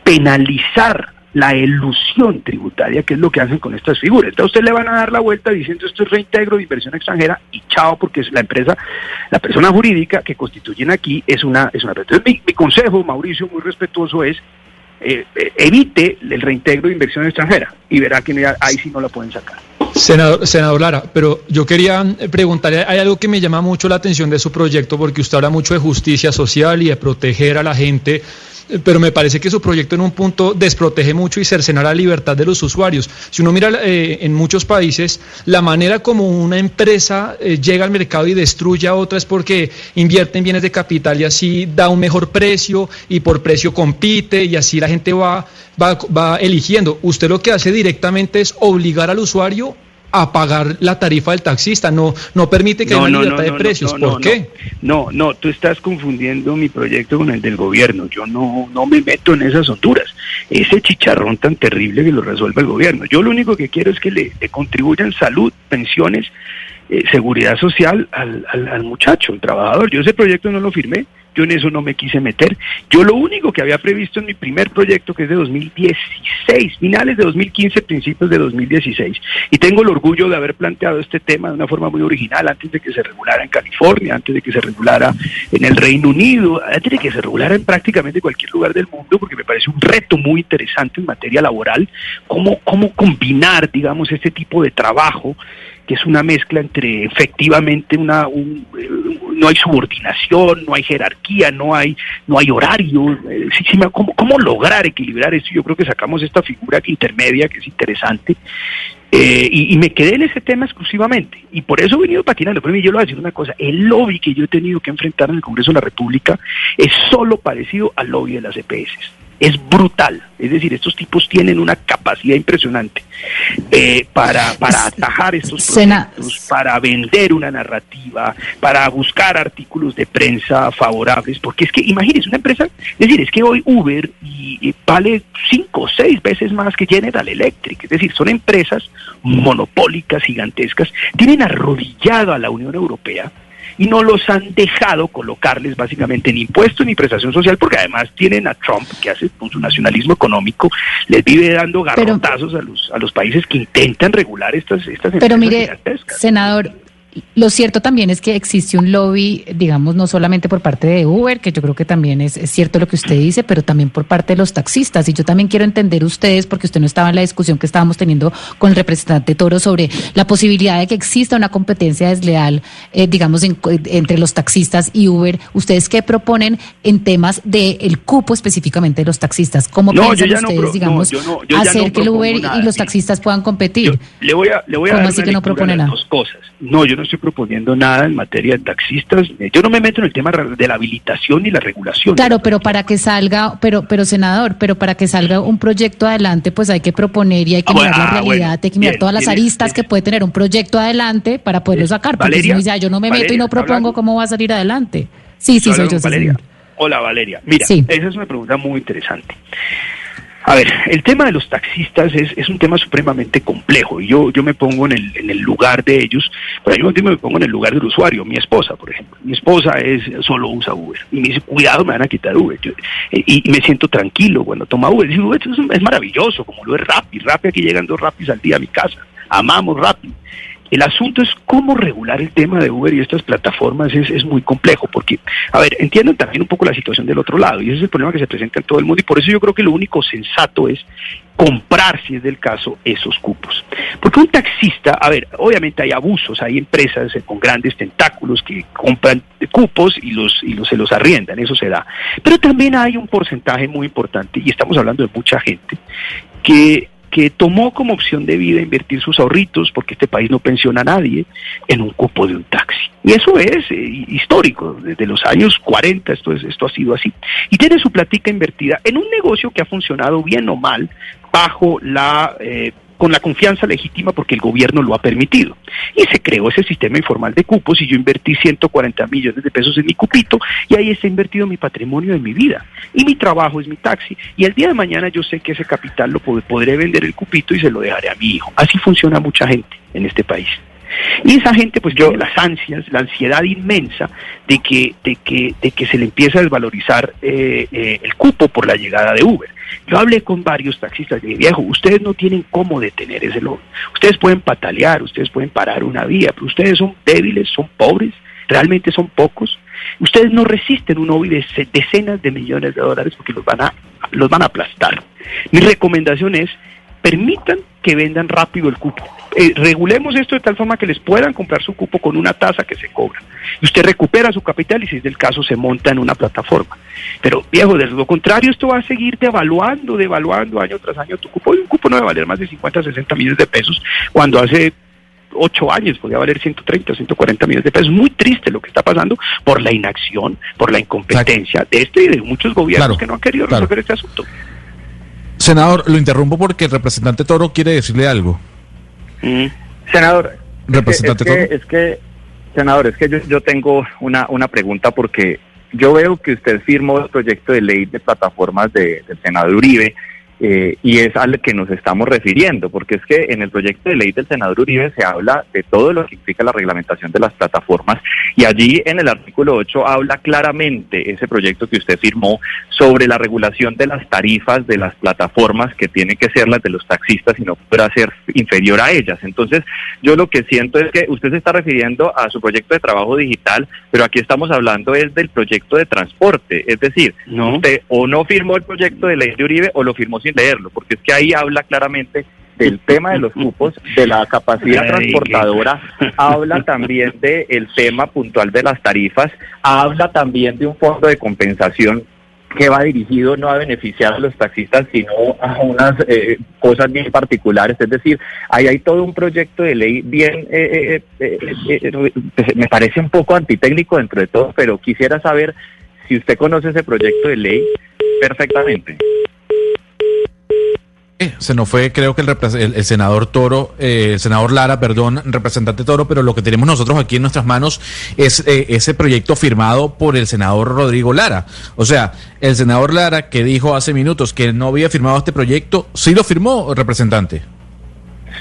penalizar la ilusión tributaria, que es lo que hacen con estas figuras. Entonces usted le van a dar la vuelta diciendo esto es reintegro de inversión extranjera y chao, porque es la empresa, la persona jurídica que constituyen aquí es una... Es una Entonces mi consejo, Mauricio, muy respetuoso, es eh, eh, evite el reintegro de inversión extranjera y verá que ahí sí no la pueden sacar. Senador, senador Lara, pero yo quería preguntarle, hay algo que me llama mucho la atención de su proyecto, porque usted habla mucho de justicia social y de proteger a la gente pero me parece que su proyecto en un punto desprotege mucho y cercena la libertad de los usuarios. Si uno mira eh, en muchos países, la manera como una empresa eh, llega al mercado y destruye a otra es porque invierte en bienes de capital y así da un mejor precio y por precio compite y así la gente va, va, va eligiendo. Usted lo que hace directamente es obligar al usuario a pagar la tarifa del taxista, no, no permite que haya libertad de precios. ¿Por qué? No, no, tú estás confundiendo mi proyecto con el del gobierno. Yo no, no me meto en esas honduras. Ese chicharrón tan terrible que lo resuelve el gobierno. Yo lo único que quiero es que le, contribuyan salud, pensiones, eh, seguridad social al, al, al muchacho, el trabajador. Yo ese proyecto no lo firmé. Yo en eso no me quise meter. Yo lo único que había previsto en mi primer proyecto, que es de 2016, finales de 2015, principios de 2016, y tengo el orgullo de haber planteado este tema de una forma muy original, antes de que se regulara en California, antes de que se regulara en el Reino Unido, antes de que se regulara en prácticamente cualquier lugar del mundo, porque me parece un reto muy interesante en materia laboral, cómo, cómo combinar, digamos, este tipo de trabajo que es una mezcla entre efectivamente una, un, no hay subordinación, no hay jerarquía, no hay, no hay horario. Eh, ¿cómo, ¿Cómo lograr equilibrar esto? Yo creo que sacamos esta figura intermedia que es interesante. Eh, y, me quedé en ese tema exclusivamente. Y por eso he venido patinando. Pero yo le voy a decir una cosa. El lobby que yo he tenido que enfrentar en el Congreso de la República es solo parecido al lobby de las EPS es brutal. Es decir, estos tipos tienen una capacidad impresionante eh, para, para atajar estos proyectos, para vender una narrativa, para buscar artículos de prensa favorables, porque es que, imagínense, una empresa, es decir, es que hoy Uber y, vale cinco o seis veces más que General Electric, es decir, son empresas monopólicas, gigantescas, tienen arrodillado a la Unión Europea y no los han dejado colocarles básicamente ni impuesto ni prestación social, porque además tienen a Trump, que hace con su nacionalismo económico, les vive dando garrotazos a los, a los países que intentan regular estas, estas Pero mire, senador, lo cierto también es que existe un lobby, digamos, no solamente por parte de Uber, que yo creo que también es, cierto lo que usted dice, pero también por parte de los taxistas. Y yo también quiero entender ustedes, porque usted no estaba en la discusión que estábamos teniendo con el representante Toro sobre la posibilidad de que exista una competencia desleal, eh, digamos, entre los taxistas y Uber. ¿Ustedes qué proponen en temas del cupo específicamente de los taxistas? ¿Cómo piensan ustedes, digamos, hacer que el Uber y los taxistas puedan competir? le voy a, le voy a ¿Cómo así que no propone nada? Dos cosas. No, yo no estoy proponiendo nada en materia de taxistas. Yo no me meto en el tema de la habilitación y la regulación. Claro, pero para que salga, pero, pero senador, pero para que salga un proyecto adelante, pues hay que proponer y hay que ah, mirar la ah, realidad, hay que mirar todas las aristas que puede tener un proyecto adelante para poderlo sacar. Porque si dice, yo no me meto y no propongo cómo va a salir adelante. Sí, sí, soy yo. Valeria. Hola, Valeria. Mira, esa es una pregunta muy interesante. A ver, el tema de los taxistas es, es un tema supremamente complejo yo, yo me pongo en el, en el lugar de ellos, pero yo me pongo en el lugar del usuario, mi esposa, por ejemplo. Mi esposa es solo usa Uber y me dice, cuidado, me van a quitar Uber. y, me siento tranquilo cuando toma Uber. Dice, Uber es, es, maravilloso, como lo es Rappi. Rappi aquí llegan dos Rappis al día a mi casa. Amamos Rappi. El asunto es cómo regular el tema de Uber y estas plataformas es, es, muy complejo, porque, a ver, entienden también un poco la situación del otro lado, y ese es el problema que se presenta en todo el mundo, y por eso yo creo que lo único sensato es comprar, si es del caso, esos cupos. Porque un taxista, a ver, obviamente hay abusos, hay empresas con grandes tentáculos que compran cupos y los, y los se los arriendan, eso se da. Pero también hay un porcentaje muy importante, y estamos hablando de mucha gente, que que tomó como opción de vida invertir sus ahorritos, porque este país no pensiona a nadie, en un cupo de un taxi. Y eso es eh, histórico, desde los años 40 esto, es, esto ha sido así. Y tiene su platica invertida en un negocio que ha funcionado bien o mal bajo la eh, con la confianza legítima porque el gobierno lo ha permitido. Y se creó ese sistema informal de cupos y yo invertí 140 millones de pesos en mi cupito y ahí está invertido mi patrimonio de mi vida. Y mi trabajo es mi taxi. Y el día de mañana yo sé que ese capital lo podré vender el cupito y se lo dejaré a mi hijo. Así funciona mucha gente en este país. Y esa gente pues tiene las ansias, la ansiedad inmensa de que, de que, de que se le empieza a desvalorizar eh, eh, el cupo por la llegada de Uber. Yo hablé con varios taxistas, dije, viejo, ustedes no tienen cómo detener ese lobby. Ustedes pueden patalear, ustedes pueden parar una vía, pero ustedes son débiles, son pobres, realmente son pocos. Ustedes no resisten un lobby de decenas de millones de dólares porque los van a, los van a aplastar. Mi recomendación es permitan que vendan rápido el cupo. Eh, regulemos esto de tal forma que les puedan comprar su cupo con una tasa que se cobra. Y usted recupera su capital y si es del caso se monta en una plataforma. Pero viejo, de lo contrario esto va a seguir devaluando, devaluando año tras año tu cupo. Y un cupo no debe valer más de 50, 60 millones de pesos cuando hace ocho años podía valer 130, 140 millones de pesos. Muy triste lo que está pasando por la inacción, por la incompetencia de este y de muchos gobiernos que no han querido resolver este asunto. Senador, lo interrumpo porque el representante Toro quiere decirle algo. Mm. Senador, representante es que, es que, senador, es que yo, yo tengo una, una pregunta porque yo veo que usted firmó el proyecto de ley de plataformas de, del senador Uribe eh, y es al que nos estamos refiriendo, porque es que en el proyecto de ley del senador Uribe se habla de todo lo que implica la reglamentación de las plataformas y allí en el artículo 8 habla claramente ese proyecto que usted firmó sobre la regulación de las tarifas de las plataformas que tienen que ser las de los taxistas y no podrá ser inferior a ellas. Entonces, yo lo que siento es que usted se está refiriendo a su proyecto de trabajo digital, pero aquí estamos hablando es del proyecto de transporte, es decir, usted o no firmó el proyecto de ley de Uribe o lo firmó sin leerlo, porque es que ahí habla claramente del tema de los cupos, de la capacidad transportadora, habla también del tema puntual de las tarifas, habla también de un fondo de compensación que va dirigido no a beneficiar a los taxistas, sino a unas eh, cosas bien particulares. Es decir, ahí hay todo un proyecto de ley bien, eh, eh, pues, me parece un poco antitécnico dentro de todo, pero quisiera saber si usted conoce ese proyecto de ley perfectamente. Se nos fue, creo que el, senador Toro, eh, el senador Lara, perdón, representante Toro, pero lo que tenemos nosotros aquí en nuestras manos es eh, ese proyecto firmado por el senador Rodrigo Lara. O sea, el senador Lara que dijo hace minutos que no había firmado este proyecto, sí lo firmó, representante.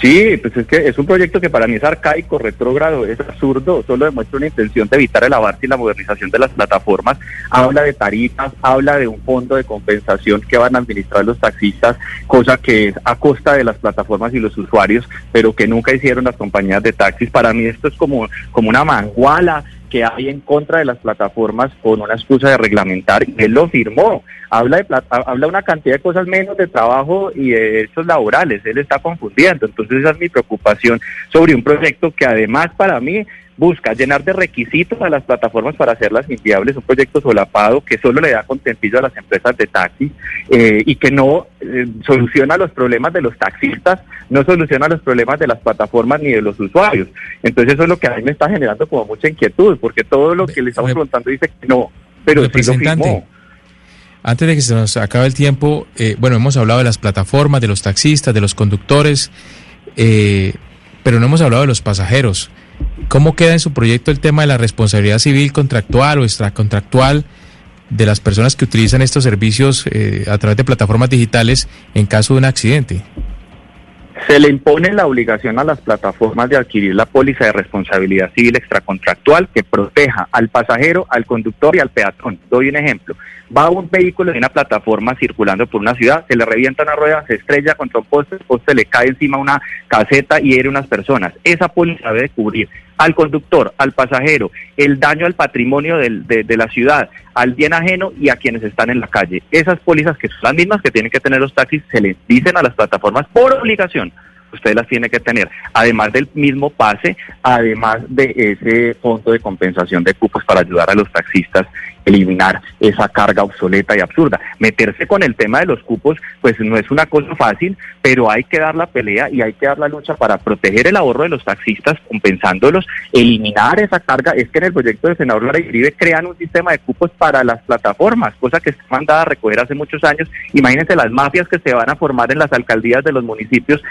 Sí, pues es que es un proyecto que para mí es arcaico, retrógrado, es absurdo, solo demuestra una intención de evitar el avance y la modernización de las plataformas, habla de tarifas, habla de un fondo de compensación que van a administrar los taxistas, cosa que es a costa de las plataformas y los usuarios, pero que nunca hicieron las compañías de taxis. Para mí esto es como, como una manguala que hay en contra de las plataformas con una excusa de reglamentar y él lo firmó. Habla de habla una cantidad de cosas menos de trabajo y de derechos laborales. Él está confundiendo. Entonces esa es mi preocupación sobre un proyecto que además para mí busca llenar de requisitos a las plataformas para hacerlas inviables, un proyecto solapado que solo le da contentillo a las empresas de taxi eh, y que no eh, soluciona los problemas de los taxistas, no soluciona los problemas de las plataformas ni de los usuarios. Entonces eso es lo que a mí me está generando como mucha inquietud, porque todo lo que le estamos preguntando dice que no, pero sí lo firmó. Antes de que se nos acabe el tiempo, eh, bueno, hemos hablado de las plataformas, de los taxistas, de los conductores, pero no hemos hablado de los pasajeros. ¿Cómo queda en su proyecto el tema de la responsabilidad civil contractual o extracontractual de las personas que utilizan estos servicios eh, a través de plataformas digitales en caso de un accidente? Se le impone la obligación a las plataformas de adquirir la póliza de responsabilidad civil extracontractual que proteja al pasajero, al conductor y al peatón. Doy un ejemplo va un vehículo en una plataforma circulando por una ciudad, se le revienta una rueda, se estrella contra un poste, el poste le cae encima una caseta y hiere unas personas. Esa póliza debe cubrir al conductor, al pasajero, el daño al patrimonio de, de, la ciudad, al bien ajeno y a quienes están en la calle. Esas pólizas que son las mismas que tienen que tener los taxis se les dicen a las plataformas por obligación usted las tiene que tener, además del mismo pase, además de ese fondo de compensación de cupos para ayudar a los taxistas eliminar esa carga obsoleta y absurda. Meterse con el tema de los cupos, pues no es una cosa fácil, pero hay que dar la pelea y hay que dar la lucha para proteger el ahorro de los taxistas, compensándolos, eliminar esa carga. Es que en el proyecto de senador Lara Uribe crean un sistema de cupos para las plataformas, cosa que está mandada a recoger hace muchos años. Imagínense las mafias que se van a formar en las alcaldías de los municipios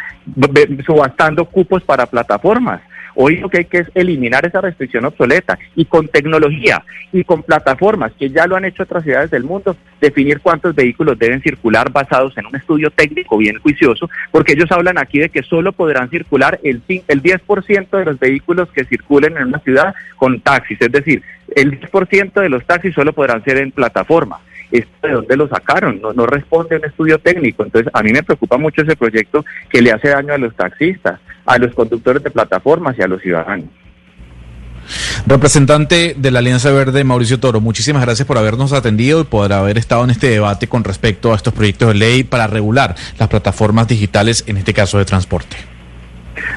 subastando cupos para plataformas. Hoy lo que hay que es eliminar esa restricción obsoleta y con tecnología y con plataformas que ya lo han hecho otras ciudades del mundo, definir cuántos vehículos deben circular basados en un estudio técnico bien juicioso, porque ellos hablan aquí de que solo podrán circular el, el 10% de los vehículos que circulen en una ciudad con taxis, es decir, el 10% de los taxis solo podrán ser en plataforma esto de dónde lo sacaron, no, no responde a un estudio técnico. Entonces, a mí me preocupa mucho ese proyecto que le hace daño a los taxistas, a los conductores de plataformas y a los ciudadanos. Representante de la Alianza Verde, Mauricio Toro, muchísimas gracias por habernos atendido y por haber estado en este debate con respecto a estos proyectos de ley para regular las plataformas digitales, en este caso de transporte.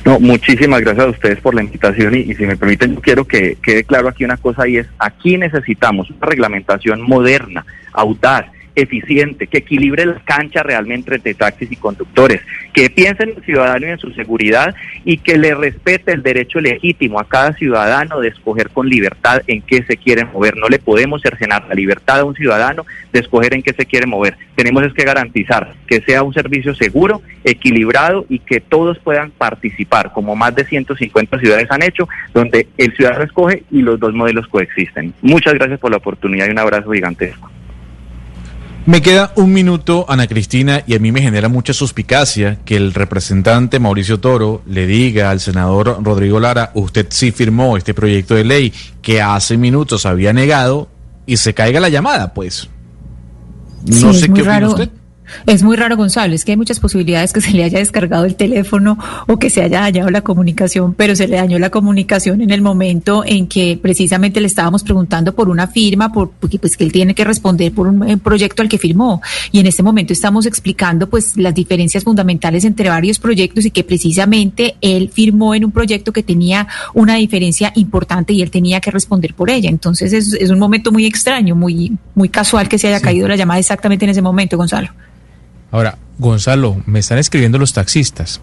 No, muchísimas gracias a ustedes por la invitación y, si me permiten, yo quiero que quede claro aquí una cosa y es, aquí necesitamos una reglamentación moderna, audaz, eficiente, que equilibre la cancha realmente entre taxis y conductores, que piense en el ciudadano y en su seguridad y que le respete el derecho legítimo a cada ciudadano de escoger con libertad en qué se quiere mover. No le podemos cercenar la libertad a un ciudadano de escoger en qué se quiere mover. Tenemos es que garantizar que sea un servicio seguro, equilibrado y que todos puedan participar, como más de 150 ciudades han hecho, donde el ciudadano escoge y los dos modelos coexisten. Muchas gracias por la oportunidad y un abrazo gigantesco. Me queda un minuto, Ana Cristina, y a mí me genera mucha suspicacia que el representante Mauricio Toro le diga al senador Rodrigo Lara, usted sí firmó este proyecto de ley que hace minutos había negado y se caiga la llamada, pues. No sé qué opina usted. Es muy raro, Gonzalo, es que hay muchas posibilidades que se le haya descargado el teléfono o que se haya dañado la comunicación, pero se le dañó la comunicación en el momento en que precisamente le estábamos preguntando por una firma, por, porque pues que él tiene que responder por un, proyecto al que firmó. Y en este momento estamos explicando pues las diferencias fundamentales entre varios proyectos y que precisamente él firmó en un proyecto que tenía una diferencia importante y él tenía que responder por ella. Entonces es, es un momento muy extraño, muy, muy casual que se haya caído la llamada exactamente en ese momento, Gonzalo. Ahora, Gonzalo, me están escribiendo los taxistas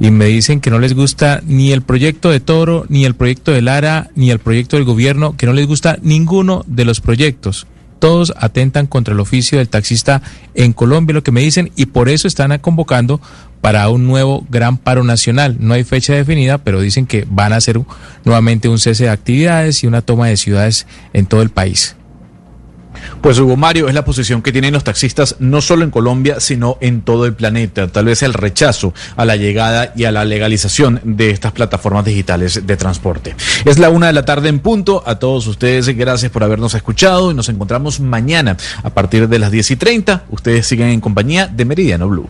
y me dicen que no les gusta ni el proyecto de Toro, ni el proyecto de Lara, ni el proyecto del gobierno, que no les gusta ninguno de los proyectos. Todos atentan contra el oficio del taxista en Colombia, lo que me dicen, y por eso están convocando para un nuevo gran paro nacional. No hay fecha definida, pero dicen que van a hacer nuevamente un cese de actividades y una toma de ciudades en todo el país. Pues Hugo Mario es la posición que tienen los taxistas no solo en Colombia, sino en todo el planeta. Tal vez el rechazo a la llegada y a la legalización de estas plataformas digitales de transporte. Es la una de la tarde en punto. A todos ustedes, gracias por habernos escuchado y nos encontramos mañana a partir de las 10 y 30. Ustedes siguen en compañía de Meridiano Blue.